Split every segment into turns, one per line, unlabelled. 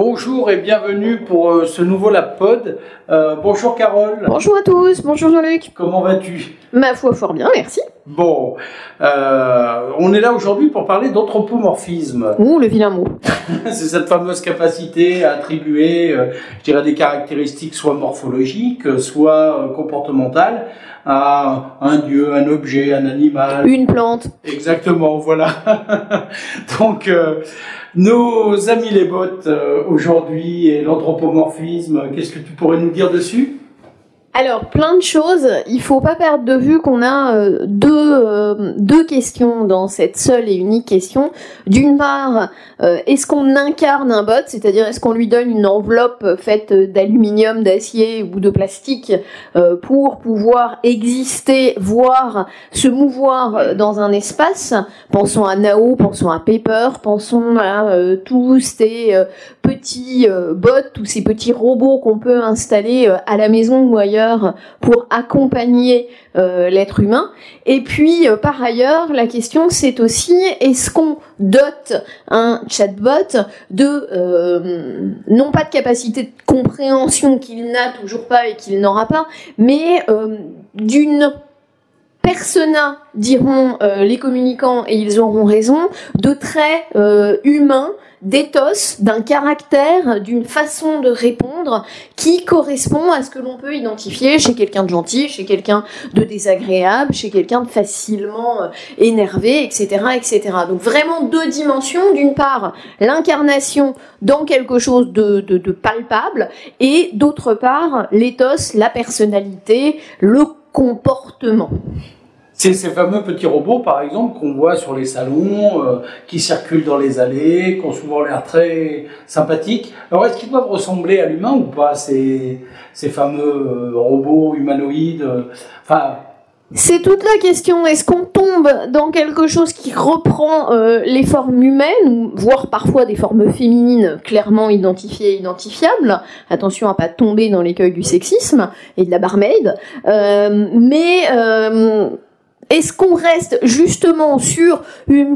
Bonjour et bienvenue pour euh, ce nouveau LabPod. Euh, bonjour Carole.
Bonjour à tous, bonjour Jean-Luc.
Comment vas-tu?
Ma foi, fort bien, merci.
Bon, euh, on est là aujourd'hui pour parler d'anthropomorphisme.
Ouh, le vilain mot.
C'est cette fameuse capacité à attribuer, euh, je dirais, des caractéristiques soit morphologiques, soit euh, comportementales à un dieu, un objet, un animal.
Une plante.
Exactement, voilà. Donc, euh, nos amis les bottes euh, aujourd'hui et l'anthropomorphisme, qu'est-ce que tu pourrais nous dire dessus?
Alors, plein de choses. Il faut pas perdre de vue qu'on a euh, deux, euh, deux questions dans cette seule et unique question. D'une part, euh, est-ce qu'on incarne un bot, c'est-à-dire est-ce qu'on lui donne une enveloppe faite d'aluminium, d'acier ou de plastique pour pouvoir exister, voire se mouvoir dans un espace? Pensons à Nao, pensons à Paper, pensons à tous ces petits bots, tous ces petits robots qu'on peut installer à la maison ou ailleurs pour accompagner euh, l'être humain. Et puis, euh, par ailleurs, la question c'est aussi est-ce qu'on dote un chatbot de euh, non pas de capacité de compréhension qu'il n'a toujours pas et qu'il n'aura pas, mais d'une persona, diront euh, les communicants, et ils auront raison, de traits euh, humains, d'éthos, d'un caractère, d'une façon de répondre qui correspond à ce que l'on peut identifier chez quelqu'un de gentil, chez quelqu'un de désagréable, chez quelqu'un de facilement euh, énervé, etc., etc. Donc vraiment deux dimensions. D'une part, l'incarnation dans quelque chose de, palpable, et d'autre part, l'éthos, la personnalité, le comportement.
C'est ces fameux petits robots, par exemple, qu'on voit sur les salons, euh, qui circulent dans les allées, qui ont souvent l'air très sympathiques. Alors, est-ce qu'ils doivent ressembler à l'humain ou pas, ces, ces fameux euh, robots humanoïdes euh, Enfin,
C'est toute la question. Est-ce qu'on tombe dans quelque chose qui reprend les formes humaines, voire parfois des formes féminines clairement identifiées et identifiables? Attention à pas tomber dans l'écueil du sexisme et de la barmaid. Mais est-ce qu'on reste justement sur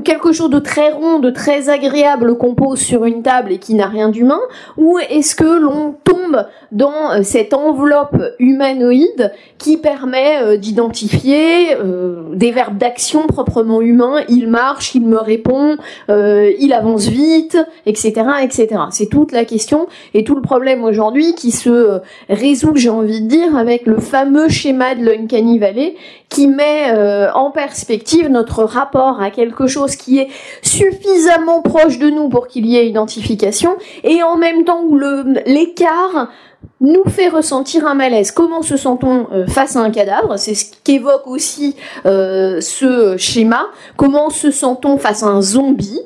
quelque chose de très rond, de très agréable qu'on pose sur une table et qui n'a rien d'humain? Ou est-ce que l'on tombe dans euh, cette enveloppe humanoïde qui permet euh, d'identifier euh, des verbes d'action proprement humains? Il marche, il me répond, il avance vite, etc. etc. C'est toute la question et tout le problème aujourd'hui qui se résout, j'ai envie de dire, avec le fameux schéma de l'Uncanny Valley qui met euh, en perspective notre rapport à quelque chose qui est suffisamment proche de nous pour qu'il y ait identification et en même temps où l'écart nous fait ressentir un malaise. Comment se sent-on euh, face à un cadavre? C'est ce qu'évoque aussi euh, ce schéma. Comment se sent-on face à un zombie?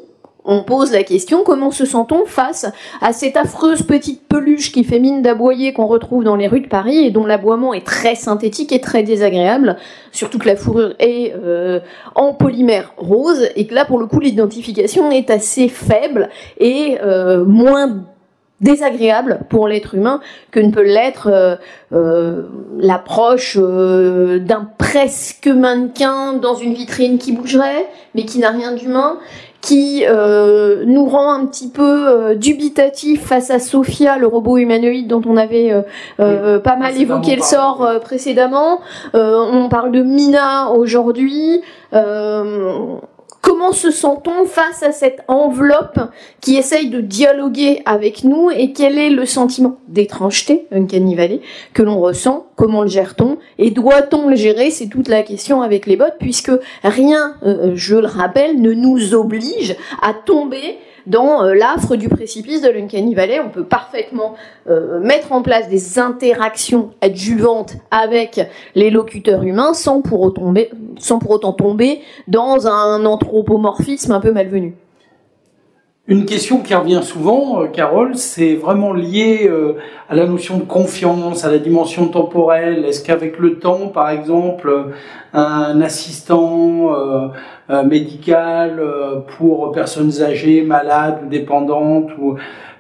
On pose la question, comment se sent-on face à cette affreuse petite peluche qui fait mine d'aboyer qu'on retrouve dans les rues de Paris et dont l'aboiement est très synthétique et très désagréable, surtout que la fourrure est euh, en polymère rose et que là pour le coup l'identification est assez faible et euh, moins désagréable pour l'être humain que ne peut l'être euh, l'approche d'un presque mannequin dans une vitrine qui bougerait mais qui n'a rien d'humain qui euh, nous rend un petit peu euh, dubitatif face à Sophia, le robot humanoïde dont on avait euh, euh, pas mal
précédemment
évoqué le sort précédemment. On parle de Mina aujourd'hui. Euh, comment se sent-on face à cette enveloppe qui essaye de dialoguer avec nous et quel est le sentiment d'étrangeté, Uncanny Valley, que l'on ressent, comment le gère-t-on? Et doit-on le gérer? C'est toute la question avec les bots puisque rien, euh, je le rappelle, ne nous oblige à tomber dans euh, l'affre du précipice de l'Uncanny Valley. On peut parfaitement euh, mettre en place des interactions adjuvantes avec les locuteurs humains sans pour, autant tomber, sans pour autant tomber dans un anthropomorphisme un peu malvenu.
Une question qui revient souvent, euh, Carole, c'est vraiment lié euh, à la notion de confiance, à la dimension temporelle. Est-ce qu'avec le temps, par exemple, un assistant euh, médical pour personnes âgées, malades ou dépendantes, ou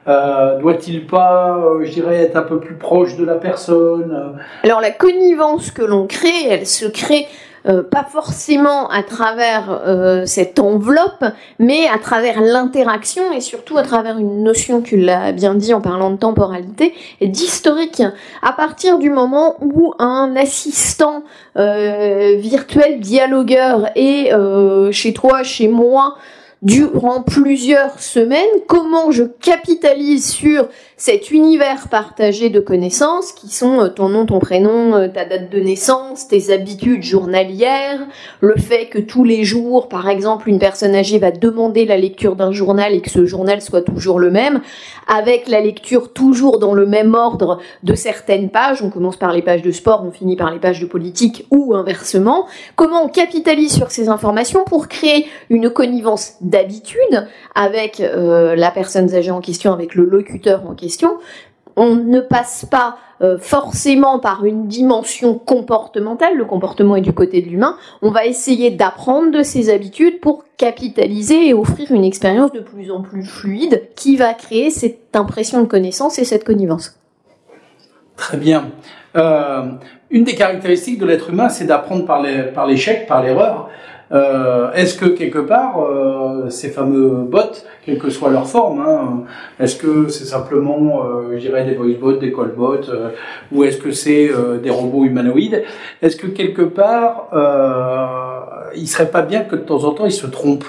euh, doit-il pas, euh, je dirais, être un peu plus proche de la personne?
Alors la connivence que l'on crée, elle se crée euh, pas forcément à travers euh, cette enveloppe, mais à travers l'interaction et surtout à travers une notion, tu l'as bien dit en parlant de temporalité, et d'historique. À partir du moment où un assistant euh, virtuel dialogueur est chez toi, chez moi, durant plusieurs semaines, comment je capitalise sur cet univers partagé de connaissances qui sont euh, ton nom, ton prénom, euh, ta date de naissance, tes habitudes journalières, le fait que tous les jours, par exemple, une personne âgée va demander la lecture d'un journal et que ce journal soit toujours le même, avec la lecture toujours dans le même ordre de certaines pages, on commence par les pages de sport, on finit par les pages de politique ou inversement, comment on capitalise sur ces informations pour créer une connivence d'habitude avec euh, la personne âgée en question, avec le locuteur en question, on ne passe pas euh, forcément par une dimension comportementale, le comportement est du côté de l'humain, on va essayer d'apprendre de ses habitudes pour capitaliser et offrir une expérience de plus en plus fluide qui va créer cette impression de connaissance et cette connivence.
Très bien. Euh, une des caractéristiques de l'être humain, c'est d'apprendre par l'échec, par l'erreur. Euh, est-ce que quelque part, euh, ces fameux bots, quelle que soit leur forme, hein, est-ce que c'est simplement, euh, je dirais, des voice bots, des call bots, ou est-ce que c'est des robots humanoïdes Est-ce que quelque part, il serait pas bien que de temps en temps, ils se trompent?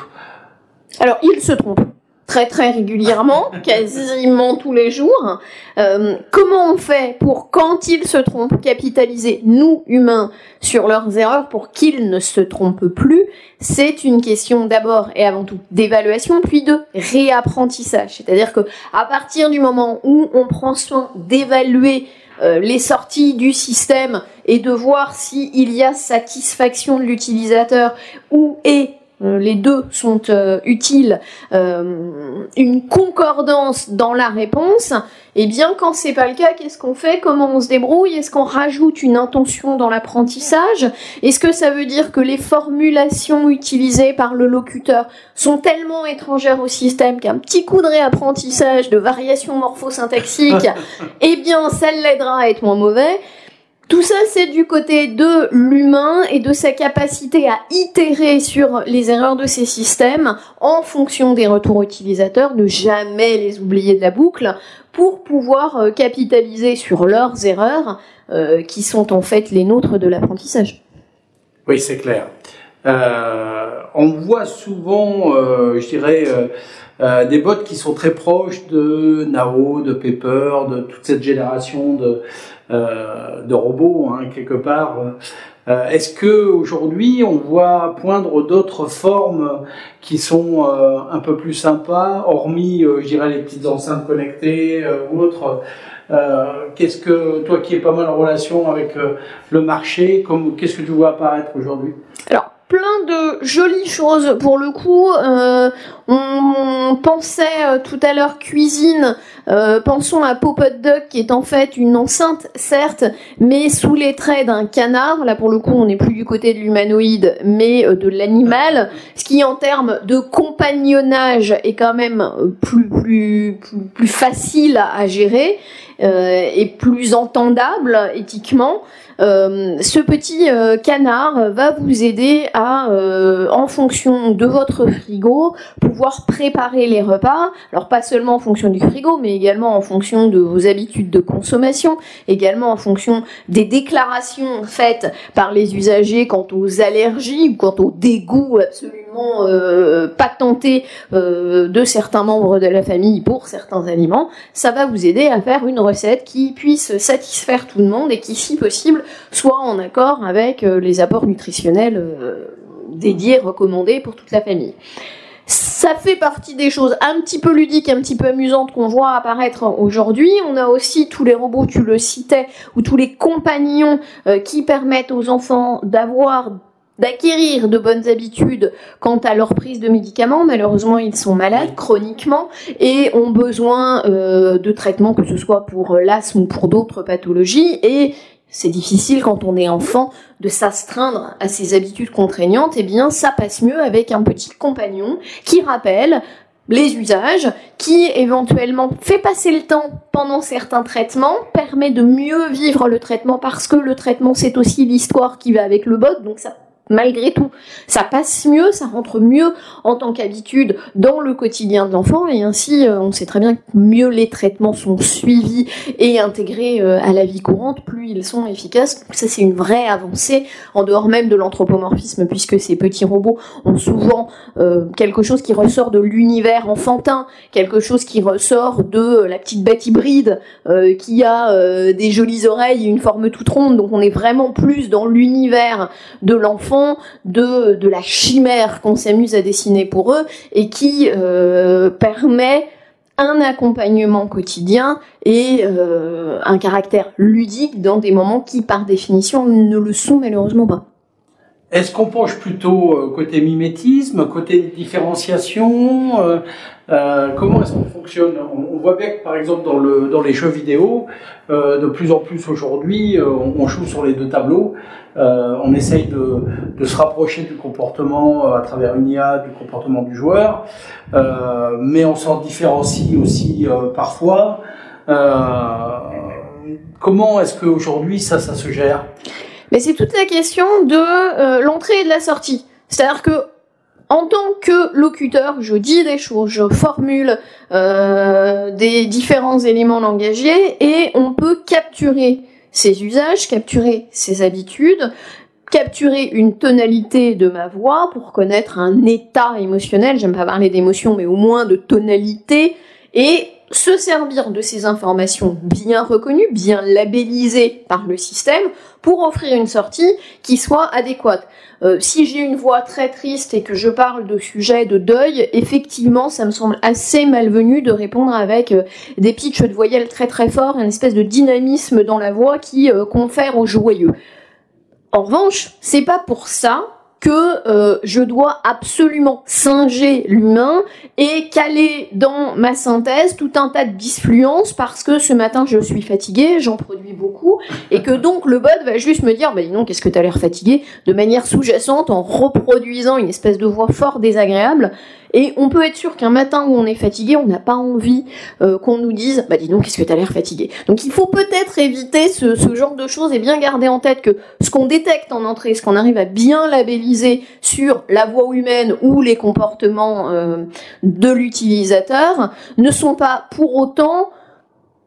Alors, ils se trompent très très régulièrement, quasiment tous les jours. Euh, comment on fait pour, quand ils se trompent, capitaliser, nous, humains, sur leurs erreurs pour qu'ils ne se trompent plus? C'est une question d'abord et avant tout d'évaluation, puis de réapprentissage. C'est-à-dire que à partir du moment où on prend soin d'évaluer euh, les sorties du système et de voir s'il y a satisfaction de l'utilisateur ou est les deux sont euh, utiles, euh, une concordance dans la réponse, et eh bien quand c'est pas le cas, qu'est-ce qu'on fait? Comment on se débrouille? Est-ce qu'on rajoute une intention dans l'apprentissage? Est-ce que ça veut dire que les formulations utilisées par le locuteur sont tellement étrangères au système qu'un petit coup de réapprentissage de variation morphosyntaxique, eh bien ça l'aidera à être moins mauvais? Tout ça, c'est du côté de l'humain et de sa capacité à itérer sur les erreurs de ces systèmes en fonction des retours utilisateurs, ne jamais les oublier de la boucle, pour pouvoir euh, capitaliser sur leurs erreurs, euh, qui sont en fait les nôtres de l'apprentissage.
Oui, c'est clair. Euh, on voit souvent, je dirais, des bots qui sont très proches de Nao, de Pepper, de toute cette génération de, euh, robots hein, quelque part. Euh, est-ce que aujourd'hui on voit poindre d'autres formes qui sont euh, un peu plus sympas, hormis, je dirais, les petites enceintes connectées ou autres Qu'est-ce que toi qui es pas mal en relation avec le marché, qu'est-ce que tu vois apparaître aujourd'hui?
Plein de jolies choses pour le coup. Euh, on pensait euh, tout à l'heure cuisine. Euh, pensons à Pop Duck qui est en fait une enceinte certes, mais sous les traits d'un canard. Là pour le coup, on n'est plus du côté de l'humanoïde, mais de l'animal. Ce qui en termes de compagnonnage est quand même plus plus plus, plus facile à gérer et plus entendable éthiquement. Euh, ce petit euh, canard va vous aider à, euh, en fonction de votre frigo, pouvoir préparer les repas. Alors pas seulement en fonction du frigo, mais également en fonction de vos habitudes de consommation, également en fonction des déclarations faites par les usagers quant aux allergies ou quant au dégoût absolument euh, patenté de certains membres de la famille pour certains aliments. Ça va vous aider à faire une recette qui puisse satisfaire tout le monde et qui, si possible, soit en accord avec euh, les apports nutritionnels euh, dédiés, recommandés pour toute la famille. Ça fait partie des choses un petit peu ludiques, un petit peu amusantes qu'on voit apparaître aujourd'hui. On a aussi tous les robots, tu le citais, ou tous les compagnons euh, qui permettent aux enfants d'avoir d'acquérir de bonnes habitudes quant à leur prise de médicaments. Malheureusement, ils sont malades chroniquement et ont besoin de traitements, que ce soit pour l'asthme ou pour d'autres pathologies. Et c'est difficile quand on est enfant de s'astreindre à ses habitudes contraignantes, eh bien ça passe mieux avec un petit compagnon qui rappelle les usages, qui éventuellement fait passer le temps pendant certains traitements, permet de mieux vivre le traitement parce que le traitement c'est aussi l'histoire qui va avec le bot, donc ça malgré tout, ça passe mieux, ça rentre mieux en tant qu'habitude dans le quotidien de l'enfant et ainsi euh, on sait très bien que mieux les traitements sont suivis et intégrés euh, à la vie courante, plus ils sont efficaces. Ça c'est une vraie avancée en dehors même de l'anthropomorphisme puisque ces petits robots ont souvent euh, quelque chose qui ressort de l'univers enfantin, quelque chose qui ressort de la petite bête hybride qui a des jolies oreilles et une forme toute ronde. Donc on est vraiment plus dans l'univers de l'enfant de, la chimère qu'on s'amuse à dessiner pour eux et qui euh, permet un accompagnement quotidien et euh, un caractère ludique dans des moments qui, par définition, ne le sont malheureusement pas.
Est-ce qu'on penche plutôt euh, côté mimétisme, côté différenciation euh, Comment est-ce qu'on fonctionne? On, voit bien que, par exemple, dans, le, dans les jeux vidéo, euh, de plus en plus aujourd'hui, on, on, joue sur les deux tableaux. on essaye de, de, se rapprocher du comportement à travers une IA, du comportement du joueur, mais on s'en différencie aussi parfois. comment est-ce qu'aujourd'hui ça, ça se gère?
Mais c'est toute la question de euh, l'entrée et de la sortie. C'est-à-dire que en tant que locuteur, je dis des choses, je formule euh, des différents éléments langagiers et on peut capturer ces usages, capturer ces habitudes, capturer une tonalité de ma voix pour connaître un état émotionnel, j'aime pas parler d'émotion mais au moins de tonalité et se servir de ces informations bien reconnues, bien labellisées par le système, pour offrir une sortie qui soit adéquate. Euh, si j'ai une voix très triste et que je parle de sujets de deuil, effectivement, ça me semble assez malvenu de répondre avec euh, des pitchs de voyelles très très forts, une espèce de dynamisme dans la voix qui euh, confère au joyeux. En revanche, c'est pas pour ça que euh, je dois absolument singer l'humain et caler dans ma synthèse tout un tas de disfluences parce que ce matin je suis fatiguée, j'en produis beaucoup, et que donc le bot va juste me dire, bah dis donc, qu'est-ce que t'as l'air fatigué, de manière sous-jacente en reproduisant une espèce de voix fort désagréable, et on peut être sûr qu'un matin où on est fatigué, on n'a pas envie euh, qu'on nous dise Bah dis donc, qu'est-ce que t'as l'air fatigué? Donc il faut peut-être éviter ce, genre de choses et bien garder en tête que ce qu'on détecte en entrée, ce qu'on arrive à bien labelliser sur la voix humaine ou les comportements euh, de l'utilisateur, ne sont pas pour autant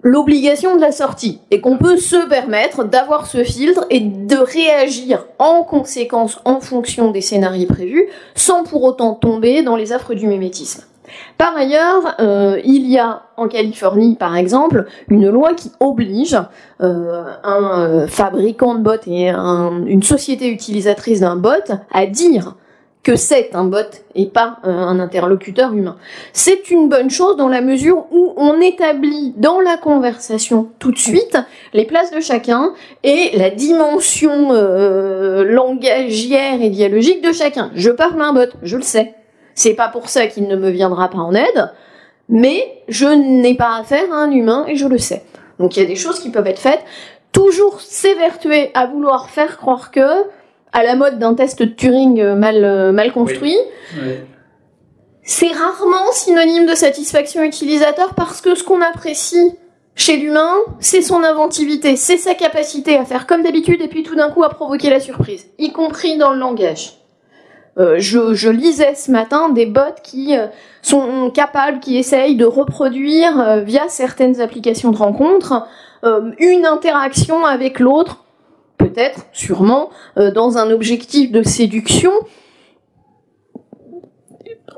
l'obligation de la sortie et qu'on peut se permettre d'avoir ce filtre et de réagir en conséquence en fonction des scénarios prévus sans pour autant tomber dans les affres du mimétisme. Par ailleurs, euh, il y a en Californie, par exemple, une loi qui oblige euh, un euh, fabricant de bots et une société utilisatrice d'un bot à dire que c'est un bot et pas un interlocuteur humain. C'est une bonne chose dans la mesure où on établit dans la conversation tout de suite les places de chacun et la dimension euh, langagière et dialogique de chacun. Je parle à un bot, je le sais. C'est pas pour ça qu'il ne me viendra pas en aide, mais je n'ai pas affaire à un humain et je le sais. Donc il y a des choses qui peuvent être faites. Toujours s'évertuer à vouloir faire croire que à la mode d'un test de Turing euh, mal, euh, mal construit. C'est rarement synonyme de satisfaction utilisateur parce que ce qu'on apprécie chez l'humain, c'est son inventivité, c'est sa capacité à faire comme d'habitude et puis tout d'un coup à provoquer la surprise, y compris dans le langage. Euh, je, je, lisais ce matin des bots qui sont capables, qui essayent de reproduire via certaines applications de rencontres une interaction avec l'autre peut-être, sûrement, euh, dans un objectif de séduction,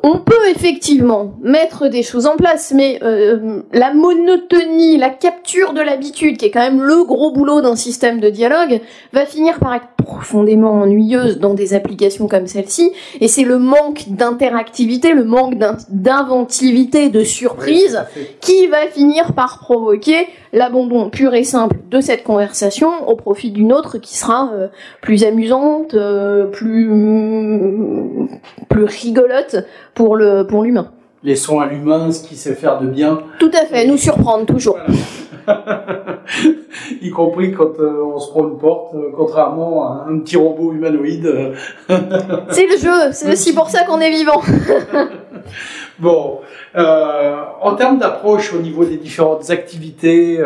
on peut effectivement mettre des choses en place, mais euh, la monotonie, la capture de l'habitude, qui est quand même le gros boulot d'un système de dialogue, va finir par être profondément ennuyeuse dans des applications comme celle-ci. Et c'est le manque d'interactivité, le manque d'inventivité, de surprise, qui va finir par provoquer l'abandon pur et simple de cette conversation au profit d'une autre qui sera euh, plus amusante, euh, plus plus rigolote pour le pour l'humain.
Laissons à l'humain ce qu'il sait faire de bien.
Tout à fait, nous surprendre toujours.
y compris quand euh, on se prend une porte, euh, contrairement à un petit robot humanoïde.
c'est le jeu, c'est aussi pour ça qu'on est vivant.
bon, euh, en termes d'approche au niveau des différentes activités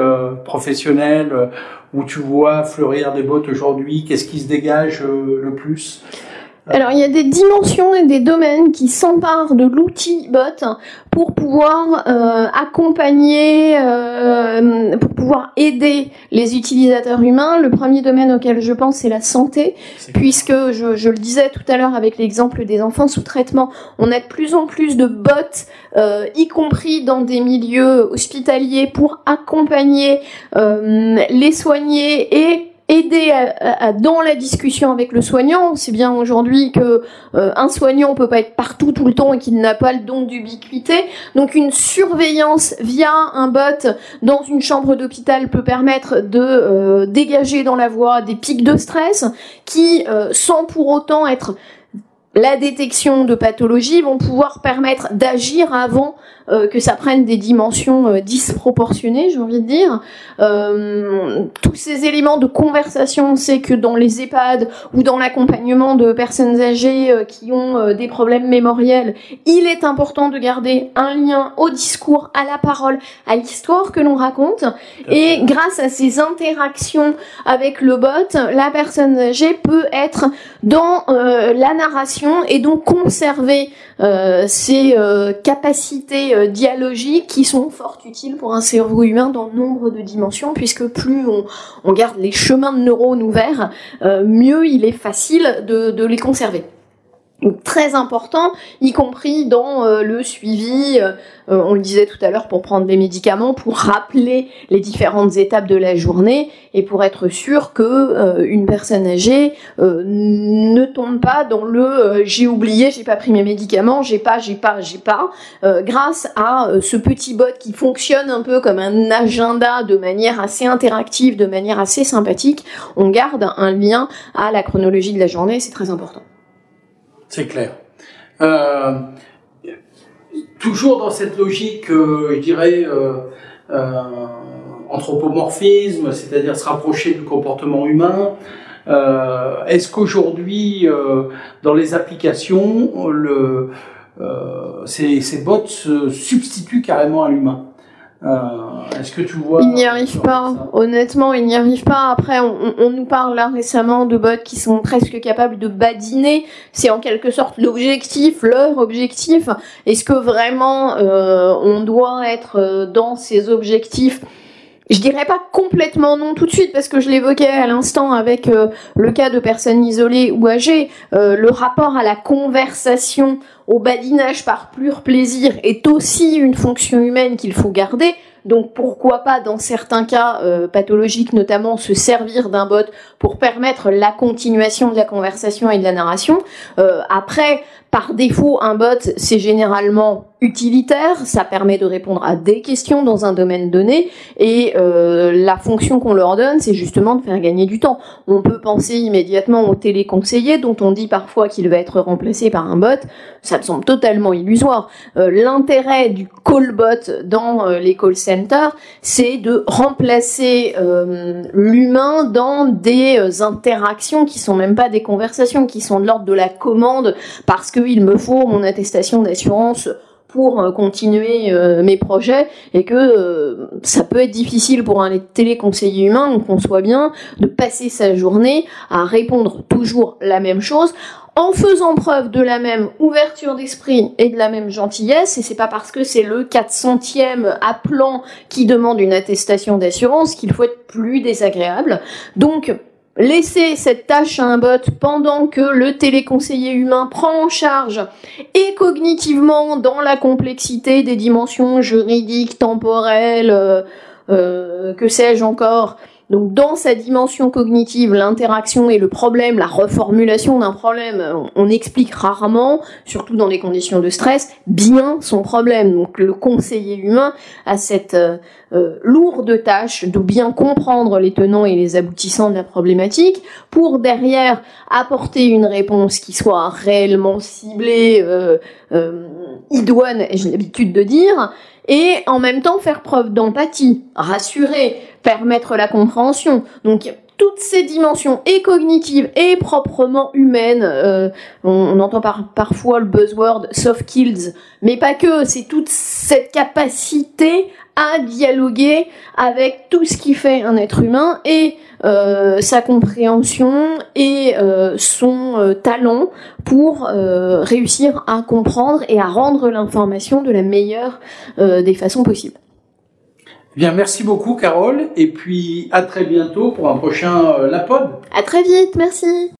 professionnelles où tu vois fleurir des bottes aujourd'hui, qu'est-ce qui se dégage le plus?
Alors il y a des dimensions et des domaines qui s'emparent de l'outil bot pour pouvoir euh, accompagner, euh, pour pouvoir aider les utilisateurs humains. Le premier domaine auquel je pense, c'est la santé, puisque je, je, le disais tout à l'heure avec l'exemple des enfants sous traitement, on a de plus en plus de bots, euh, y compris dans des milieux hospitaliers, pour accompagner euh, les soignés et aider dans la discussion avec le soignant. C'est bien aujourd'hui que euh, un soignant peut pas être partout tout le temps et qu'il n'a pas le don d'ubiquité. Donc une surveillance via un bot dans une chambre d'hôpital peut permettre de euh, dégager dans la voie des pics de stress qui, euh, sans pour autant être la détection de pathologies vont pouvoir permettre d'agir avant euh, que ça prenne des dimensions euh, disproportionnées, j'ai envie de dire. Euh, tous ces éléments de conversation, on sait que dans les EHPAD ou dans l'accompagnement de personnes âgées qui ont des problèmes mémoriels, il est important de garder un lien au discours, à la parole, à l'histoire que l'on raconte. Et grâce à ces interactions avec le bot, la personne âgée peut être dans la narration et donc conserver ses capacités euh, dialogiques qui sont fort utiles pour un cerveau humain dans nombre de dimensions, puisque plus on, garde les chemins de neurones ouverts, euh, mieux il est facile de les conserver très important, y compris dans euh, le suivi, euh, euh, on le disait tout à l'heure, pour prendre des médicaments, pour rappeler les différentes étapes de la journée et pour être sûr que une personne âgée ne tombe pas dans le j'ai oublié, j'ai pas pris mes médicaments, j'ai pas, j'ai pas, j'ai pas, grâce à ce petit bot qui fonctionne un peu comme un agenda de manière assez interactive, de manière assez sympathique, on garde un lien à la chronologie de la journée, c'est très important.
C'est clair. Euh, toujours dans cette logique, euh, je dirais, euh, anthropomorphisme, c'est-à-dire se rapprocher du comportement humain. Est-ce qu'aujourd'hui, dans les applications, ces, ces bots se substituent carrément à l'humain? Euh, est-ce que tu vois
Il n'y arrive pas. Honnêtement, il n'y arrive pas. Après, on, nous parle là récemment de bots qui sont presque capables de badiner. C'est en quelque sorte l'objectif, leur objectif. Est-ce que vraiment euh, on doit être euh, dans ces objectifs je dirais pas complètement non tout de suite parce que je l'évoquais à l'instant avec le cas de personnes isolées ou âgées. le rapport à la conversation au badinage par pur plaisir est aussi une fonction humaine qu'il faut garder. Donc pourquoi pas dans certains cas euh, pathologiques notamment se servir d'un bot pour permettre la continuation de la conversation et de la narration. Euh, après, par défaut, un bot, c'est généralement utilitaire, ça permet de répondre à des questions dans un domaine donné, et euh, la fonction qu'on leur donne, c'est justement de faire gagner du temps. On peut penser immédiatement au téléconseiller, dont on dit parfois qu'il va être remplacé par un bot, ça me semble totalement illusoire. Euh, l'intérêt du callbot dans euh, les call centers, c'est de remplacer l'humain dans des interactions qui sont même pas des conversations, qui sont de l'ordre de la commande, parce que il me faut mon attestation d'assurance pour euh, continuer euh, mes projets et que euh, ça peut être difficile pour un téléconseiller humain, on conçoit bien, de passer sa journée à répondre toujours la même chose en faisant preuve de la même ouverture d'esprit et de la même gentillesse, et c'est pas parce que c'est le 400e appelant qui demande une attestation d'assurance qu'il faut être plus désagréable. Donc, laisser cette tâche à un bot pendant que le téléconseiller humain prend en charge et cognitivement dans la complexité des dimensions juridiques, temporelles, euh, euh, que sais-je encore, donc dans sa dimension cognitive, l'interaction et le problème, la reformulation d'un problème, on, explique rarement, surtout dans des conditions de stress, bien son problème. Donc le conseiller humain a cette euh, euh, lourde tâche de bien comprendre les tenants et les aboutissants de la problématique pour derrière apporter une réponse qui soit réellement ciblée, euh, euh idoine, j'ai l'habitude de dire, et en même temps faire preuve d'empathie, rassurer, permettre la compréhension. Donc toutes ces dimensions et cognitives et proprement humaines, euh, on, entend parfois le buzzword soft skills, mais pas que, c'est toute cette capacité à dialoguer avec tout ce qui fait un être humain et euh, sa compréhension et euh, son euh, talent pour réussir à comprendre et à rendre l'information de la meilleure des façons possibles.
Bien, merci beaucoup Carole, et puis à très bientôt pour un prochain La Pod.
À très vite, merci.